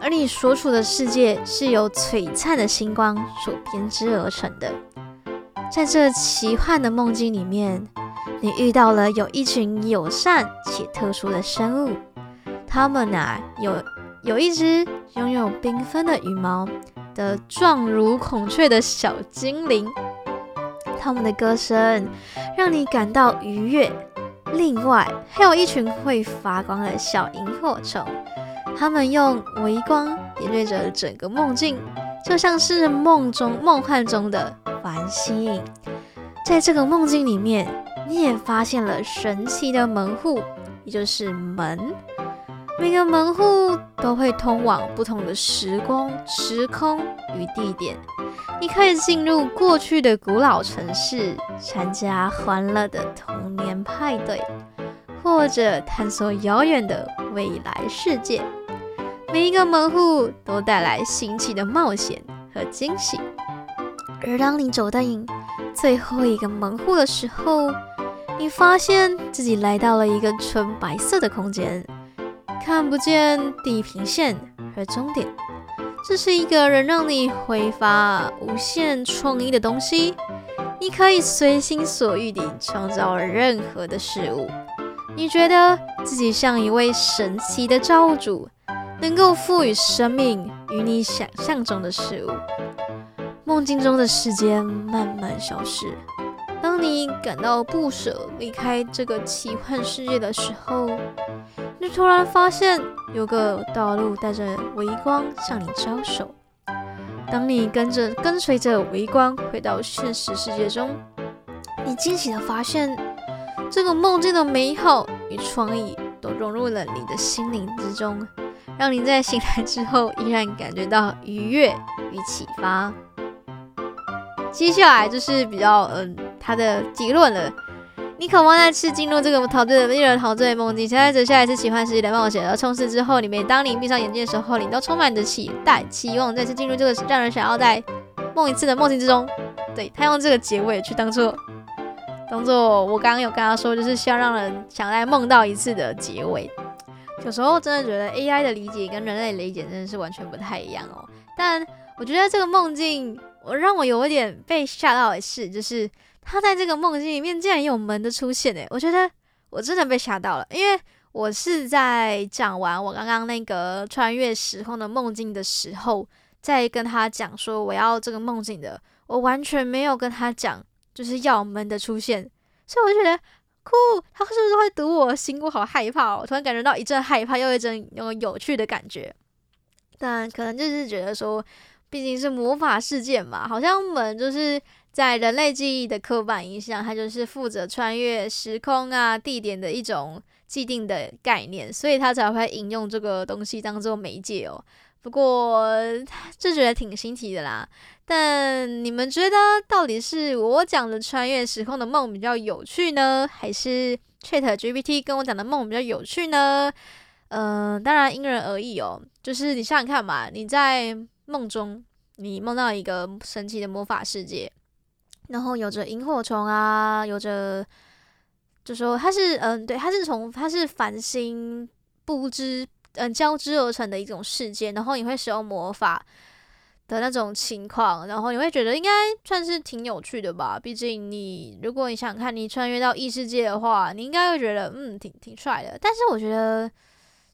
而你所处的世界是由璀璨的星光所编织而成的，在这奇幻的梦境里面。你遇到了有一群友善且特殊的生物，它们啊有有一只拥有缤纷的羽毛的状如孔雀的小精灵，它们的歌声让你感到愉悦。另外还有一群会发光的小萤火虫，它们用微光点缀着整个梦境，就像是梦中梦幻中的繁星。在这个梦境里面。你也发现了神奇的门户，也就是门。每个门户都会通往不同的时光、时空与地点。你可以进入过去的古老城市，参加欢乐的童年派对，或者探索遥远的未来世界。每一个门户都带来新奇的冒险和惊喜。而当你走到最后一个门户的时候，你发现自己来到了一个纯白色的空间，看不见地平线和终点。这是一个能让你挥发无限创意的东西，你可以随心所欲地创造任何的事物。你觉得自己像一位神奇的造物主，能够赋予生命与你想象中的事物。梦境中的时间慢慢消失。你感到不舍离开这个奇幻世界的时候，你突然发现有个道路带着微光向你招手，当你跟着跟随着微光回到现实世界中，你惊喜的发现，这个梦境的美好与创意都融入了你的心灵之中，让你在醒来之后依然感觉到愉悦与启发。接下来就是比较嗯，他的结论了。你渴望再次进入这个陶醉的令人陶醉的梦境，现在接下来是奇幻世界的冒险，而冲刺之后，你每当你闭上眼睛的时候，你都充满着期待、期望再次进入这个让人想要再梦一次的梦境之中。对，他用这个结尾去当做当做我刚刚有跟他说，就是需要让人想再梦到一次的结尾。有时候真的觉得 AI 的理解跟人类理解真的是完全不太一样哦。但我觉得这个梦境，我让我有一点被吓到的是，就是。他在这个梦境里面竟然有门的出现诶，我觉得我真的被吓到了，因为我是在讲完我刚刚那个穿越时空的梦境的时候，在跟他讲说我要这个梦境的，我完全没有跟他讲就是要门的出现，所以我就觉得酷，他是不是会读我心？我好害怕哦，突然感觉到一阵害怕又一阵那种有趣的感觉，但可能就是觉得说，毕竟是魔法世界嘛，好像门就是。在人类记忆的刻板印象，它就是负责穿越时空啊、地点的一种既定的概念，所以他才会引用这个东西当做媒介哦。不过就觉得挺新奇的啦。但你们觉得到底是我讲的穿越时空的梦比较有趣呢，还是 ChatGPT 跟我讲的梦比较有趣呢？嗯、当然因人而异哦。就是你想想看嘛，你在梦中，你梦到一个神奇的魔法世界。然后有着萤火虫啊，有着，就说它是，嗯，对，它是从它是繁星布织，嗯，交织而成的一种世界。然后你会使用魔法的那种情况，然后你会觉得应该算是挺有趣的吧。毕竟你，如果你想看你穿越到异世界的话，你应该会觉得，嗯，挺挺帅的。但是我觉得。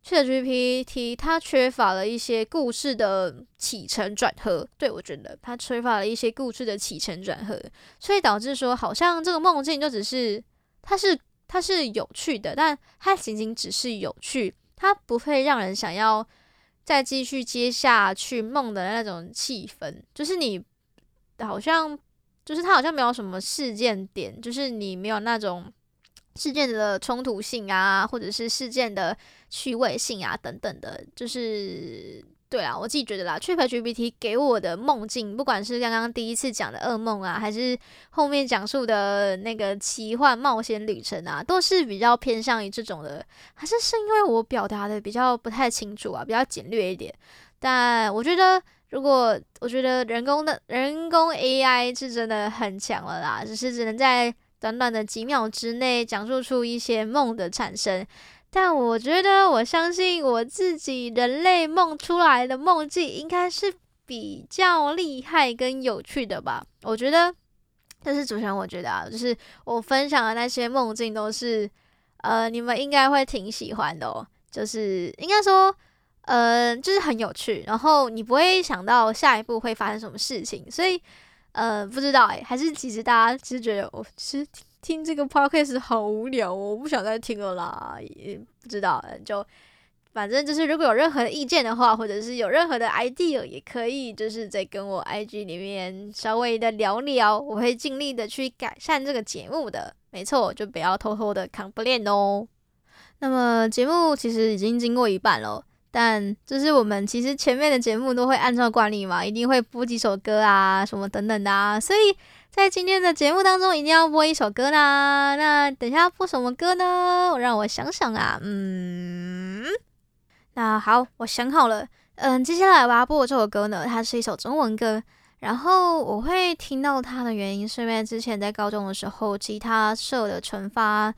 ChatGPT 它缺乏了一些故事的起承转合，对，我觉得它缺乏了一些故事的起承转合，所以导致说好像这个梦境就只是它是它是有趣的，但它仅仅只是有趣，它不会让人想要再继续接下去梦的那种气氛，就是你好像就是它好像没有什么事件点，就是你没有那种。事件的冲突性啊，或者是事件的趣味性啊，等等的，就是对啊，我自己觉得啦，ChatGPT 给我的梦境，不管是刚刚第一次讲的噩梦啊，还是后面讲述的那个奇幻冒险旅程啊，都是比较偏向于这种的，还是是因为我表达的比较不太清楚啊，比较简略一点。但我觉得，如果我觉得人工的人工 AI 是真的很强了啦，只是只能在。短短的几秒之内讲述出一些梦的产生，但我觉得我相信我自己人类梦出来的梦境应该是比较厉害跟有趣的吧。我觉得，这是主持人，我觉得啊，就是我分享的那些梦境都是，呃，你们应该会挺喜欢的哦。就是应该说，呃，就是很有趣，然后你不会想到下一步会发生什么事情，所以。呃，不知道哎，还是其实大家其实觉得我其实听听这个 podcast 好无聊哦，我不想再听了啦，也不知道，就反正就是如果有任何的意见的话，或者是有任何的 idea，也可以就是在跟我 IG 里面稍微的聊聊，我会尽力的去改善这个节目的，没错，就不要偷偷的 complain 哦。那么节目其实已经经过一半了。但就是我们其实前面的节目都会按照惯例嘛，一定会播几首歌啊，什么等等的啊，所以在今天的节目当中一定要播一首歌啦。那等一下播什么歌呢？我让我想想啊，嗯，那好，我想好了，嗯，接下来我要播的这首歌呢，它是一首中文歌，然后我会听到它的原因是因为之前在高中的时候，吉他社的成发。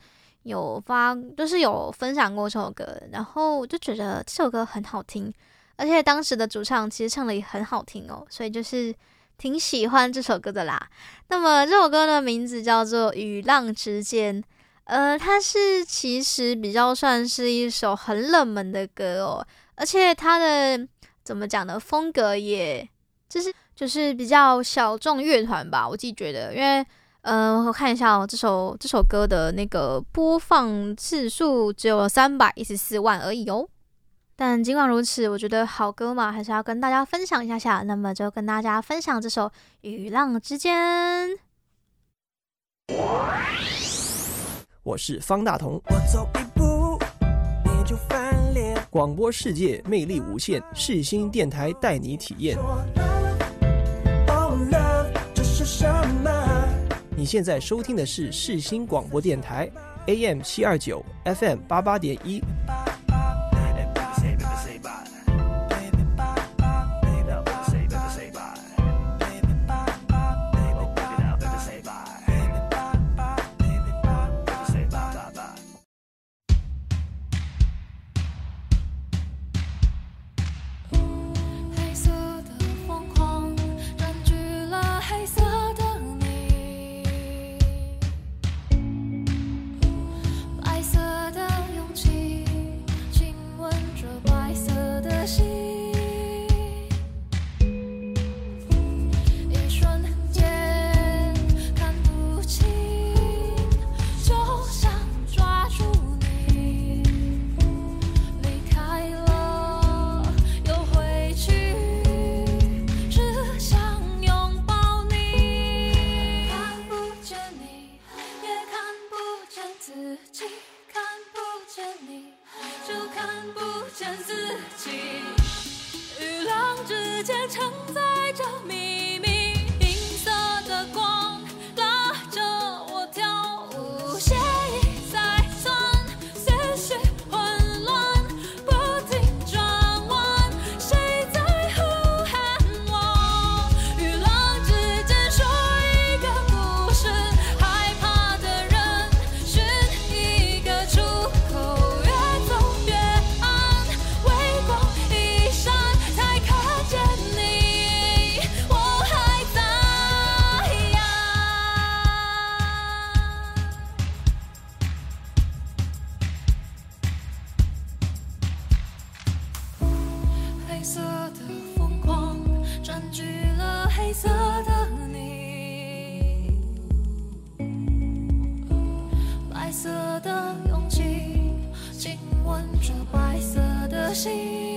有发就是有分享过这首歌，然后我就觉得这首歌很好听，而且当时的主唱其实唱的也很好听哦，所以就是挺喜欢这首歌的啦。那么这首歌的名字叫做《与浪之间》，呃，它是其实比较算是一首很冷门的歌哦，而且它的怎么讲呢？风格也就是就是比较小众乐团吧，我自己觉得，因为。嗯，我看一下哦，这首这首歌的那个播放次数只有三百一十四万而已哦。但尽管如此，我觉得好歌嘛，还是要跟大家分享一下下。那么就跟大家分享这首《与浪之间》。我是方大同。我走一步，你就翻脸。广播世界魅力无限，世新电台带你体验。你现在收听的是世新广播电台，AM 七二九，FM 八八点一。白色的心。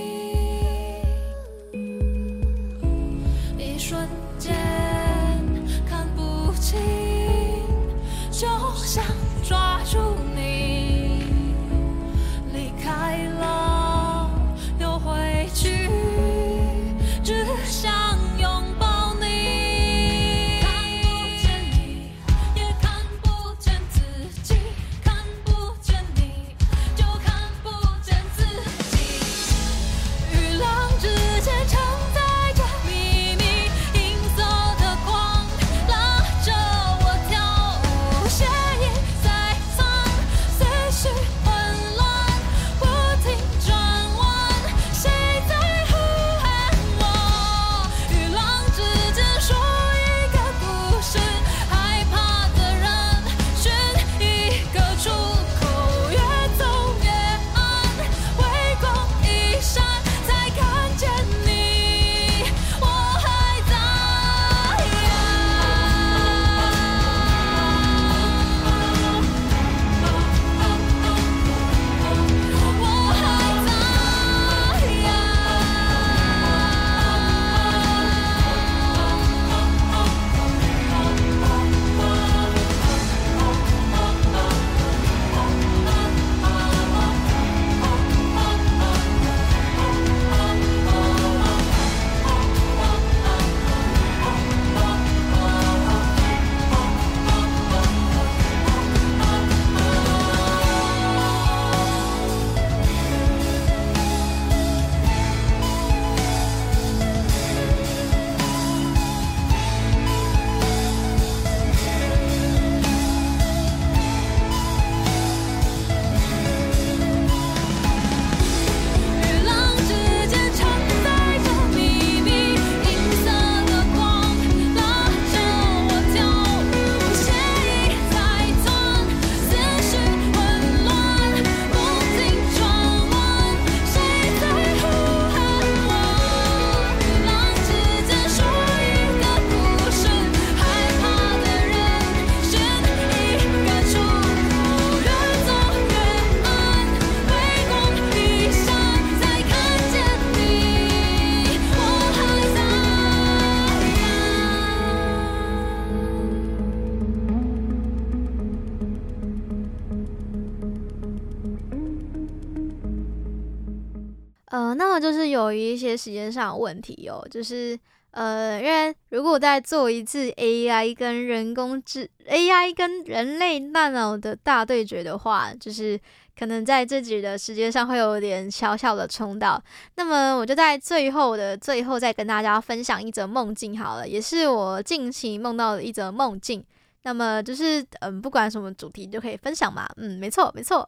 间上的问题哦，就是呃，因为如果再做一次 AI 跟人工智 AI 跟人类大脑的大对决的话，就是可能在自己的时间上会有点小小的冲到。那么我就在最后的最后再跟大家分享一则梦境好了，也是我近期梦到的一则梦境。那么就是嗯、不管什么主题就可以分享嘛，嗯，没错没错。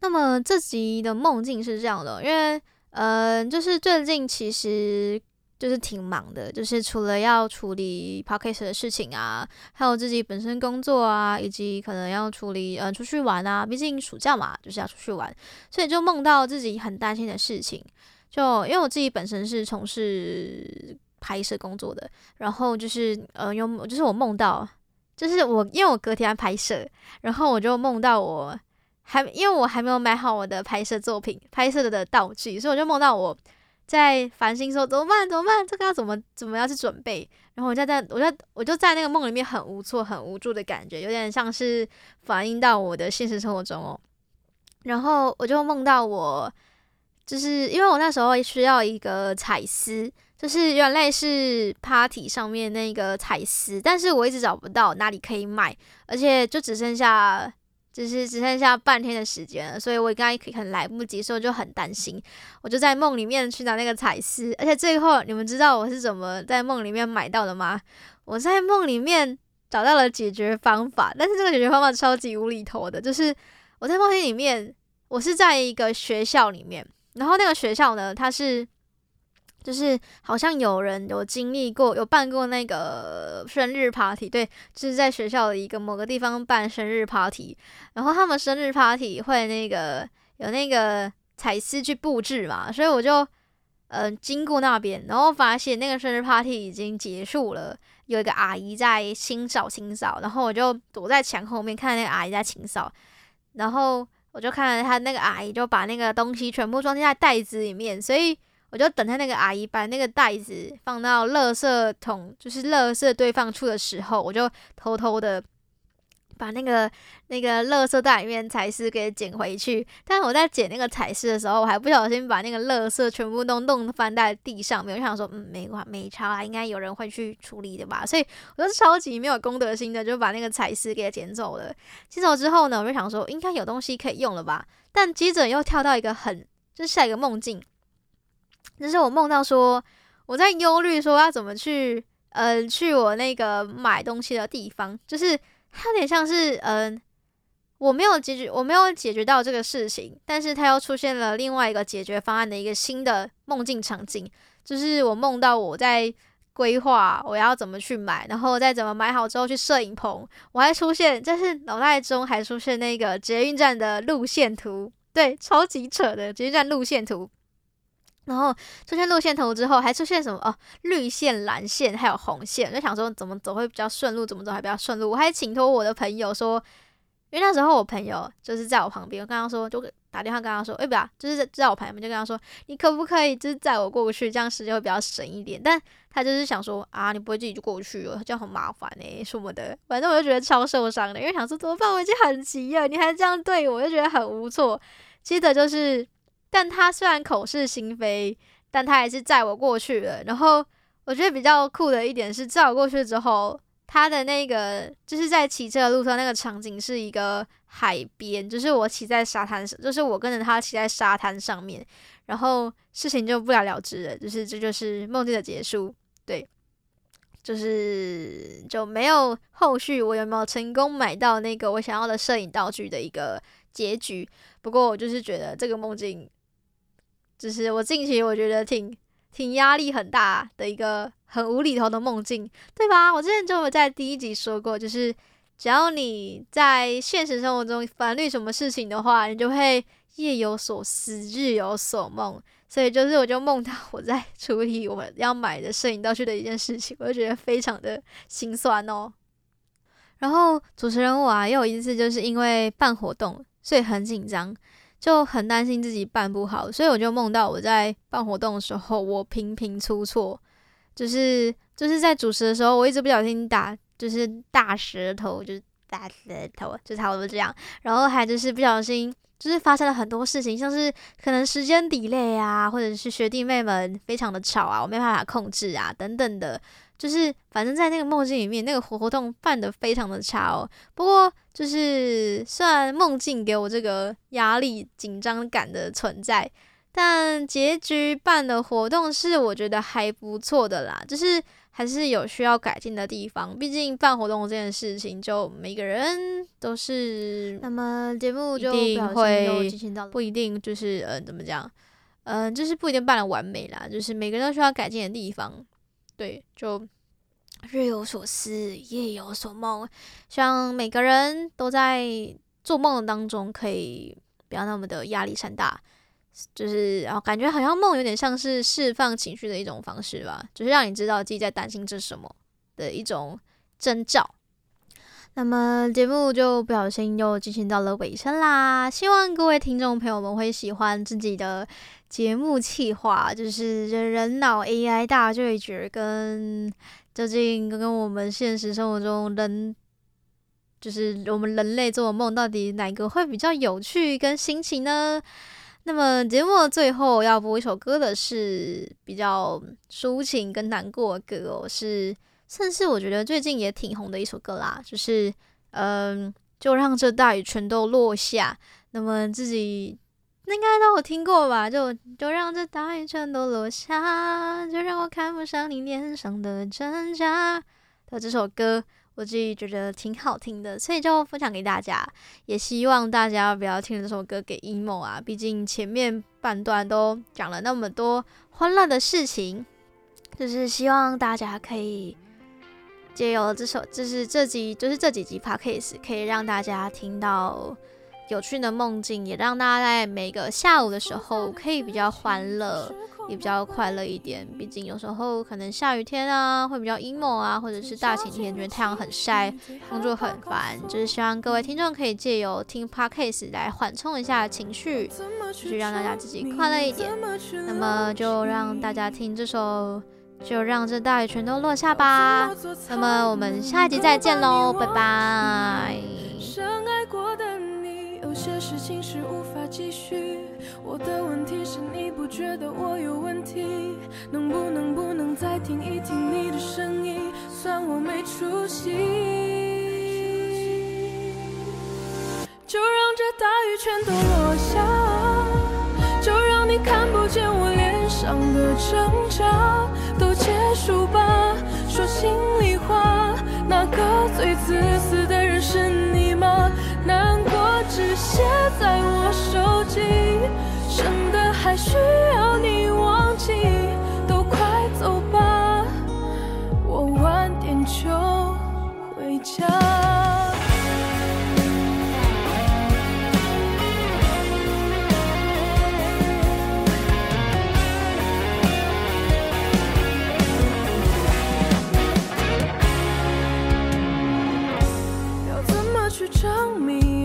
那么这集的梦境是这样的，因为嗯，就是最近其实就是挺忙的，就是除了要处理 podcast 的事情啊，还有自己本身工作啊，以及可能要处理呃出去玩啊，毕竟暑假嘛，就是要出去玩，所以就梦到自己很担心的事情。就因为我自己本身是从事拍摄工作的，然后就是呃，有就是我梦到，就是我因为我隔天要拍摄，然后我就梦到我。还因为我还没有买好我的拍摄作品、拍摄的道具，所以我就梦到我在烦心说怎么办？怎么办？这个要怎么怎么样去准备？然后我就在我在我就在那个梦里面很无措、很无助的感觉，有点像是反映到我的现实生活中哦。然后我就梦到我，就是因为我那时候需要一个彩丝，就是原来是 party 上面那个彩丝，但是我一直找不到哪里可以买，而且就只剩下。只是只剩下半天的时间了，所以我刚刚很来不及，所以我就很担心。我就在梦里面去拿那个彩丝，而且最后你们知道我是怎么在梦里面买到的吗？我在梦里面找到了解决方法，但是这个解决方法超级无厘头的，就是我在梦境里面，我是在一个学校里面，然后那个学校呢，它是。就是好像有人有经历过，有办过那个生日 party，对，就是在学校的一个某个地方办生日 party，然后他们生日 party 会那个有那个彩丝去布置嘛，所以我就嗯、呃、经过那边，然后发现那个生日 party 已经结束了，有一个阿姨在清扫清扫，然后我就躲在墙后面看那个阿姨在清扫，然后我就看到她那个阿姨就把那个东西全部装进在袋子里面，所以。我就等他那个阿姨把那个袋子放到垃圾桶，就是垃圾堆放处的时候，我就偷偷的把那个那个垃圾袋里面彩丝给捡回去。但我在捡那个彩丝的时候，我还不小心把那个垃圾全部都弄翻在地上面。我想说，嗯，没关没差啊，应该有人会去处理的吧。所以我就超级没有公德心的，就把那个彩丝给捡走了。捡走之后呢，我就想说，应该有东西可以用了吧。但接着又跳到一个很，就是下一个梦境。就是我梦到说，我在忧虑说要怎么去，呃，去我那个买东西的地方，就是它有点像是，嗯、我没有解决，我没有解决到这个事情，但是它又出现了另外一个解决方案的一个新的梦境场景，就是我梦到我在规划我要怎么去买，然后再怎么买好之后去摄影棚，我还出现，就是脑袋中还出现那个捷运站的路线图，对，超级扯的捷运站路线图。然后出现路线图之后，还出现什么哦？绿线、蓝线，还有红线。就想说，怎么走会比较顺路？怎么走还比较顺路？我还请托我的朋友说，因为那时候我朋友就是在我旁边，我刚刚说就打电话跟他说，哎，不要，就是在我旁边，就跟他说，你可不可以就是载我过去，这样时间会比较省一点。但他就是想说啊，你不会自己就过去了，这样很麻烦诶什么的。反正我就觉得超受伤的，因为想说怎么办？我已经很急了，你还这样对我，我就觉得很无措。接着就是。但他虽然口是心非，但他还是载我过去了。然后我觉得比较酷的一点是，载我过去之后，他的那个就是在骑车的路上，那个场景是一个海边，就是我骑在沙滩上，就是我跟着他骑在沙滩上面，然后事情就不了了之了，就是这就是梦境的结束。对，就是就没有后续，我有没有成功买到那个我想要的摄影道具的一个结局？不过我就是觉得这个梦境。就是我近期我觉得挺挺压力很大的一个很无厘头的梦境，对吧？我之前就有在第一集说过，就是只要你在现实生活中烦虑什么事情的话，你就会夜有所思，日有所梦。所以就是我就梦到我在处理我要买的摄影道具的一件事情，我就觉得非常的心酸哦。然后主持人我啊，也有一次就是因为办活动，所以很紧张。就很担心自己办不好，所以我就梦到我在办活动的时候，我频频出错，就是就是在主持的时候，我一直不小心打，就是大舌头，就是大舌头，就差不多这样。然后还就是不小心，就是发生了很多事情，像是可能时间 delay 啊，或者是学弟妹们非常的吵啊，我没办法控制啊，等等的。就是反正在那个梦境里面，那个活动办的非常的差哦。不过就是虽然梦境给我这个压力紧张感的存在，但结局办的活动是我觉得还不错的啦。就是还是有需要改进的地方，毕竟办活动这件事情，就每个人都是。那么节目就一定会不一定就是嗯怎么讲，嗯就是不一定办的完美啦，就是每个人都需要改进的地方。对，就日有所思，夜有所梦。希望每个人都在做梦当中，可以不要那么的压力山大。就是然后感觉好像梦有点像是释放情绪的一种方式吧，就是让你知道自己在担心着什么的一种征兆。那么节目就不小心又进行到了尾声啦，希望各位听众朋友们会喜欢自己的节目企划，就是人脑 AI 大对决，跟究竟跟我们现实生活中人，就是我们人类做的梦，到底哪个会比较有趣跟新奇呢？那么节目的最后要播一首歌的是比较抒情跟难过的歌哦，是。甚至我觉得最近也挺红的一首歌啦，就是嗯，就让这大雨全都落下。那么自己应该都有听过吧？就就让这大雨全都落下，就让我看不上你脸上的真假的这首歌，我自己觉得挺好听的，所以就分享给大家。也希望大家不要听这首歌给 emo 啊，毕竟前面半段都讲了那么多欢乐的事情，就是希望大家可以。借由这首，就是这集，就是这几集 Podcast 可以让大家听到有趣的梦境，也让大家在每个下午的时候可以比较欢乐，也比较快乐一点。毕竟有时候可能下雨天啊，会比较 emo 啊，或者是大晴天，觉得太阳很晒，工作很烦。就是希望各位听众可以借由听 Podcast 来缓冲一下情绪，就是让大家自己快乐一点。那么就让大家听这首。就让这大雨全都落下吧。那么我们下一集再见喽，拜拜。有些事情是无法继续。我的问题是你不觉得我有问题？能不能不能再听一听你的声音？算我没出息。就让这大雨全都落下，就让你看不见我脸上的挣扎。都结束吧，说心里话，那个最自私的人是你？写在我手机，真的还需要你忘记？都快走吧，我晚点就回家。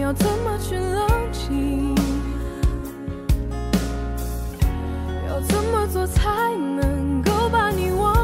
要怎么去冷静？要怎么做才能够把你忘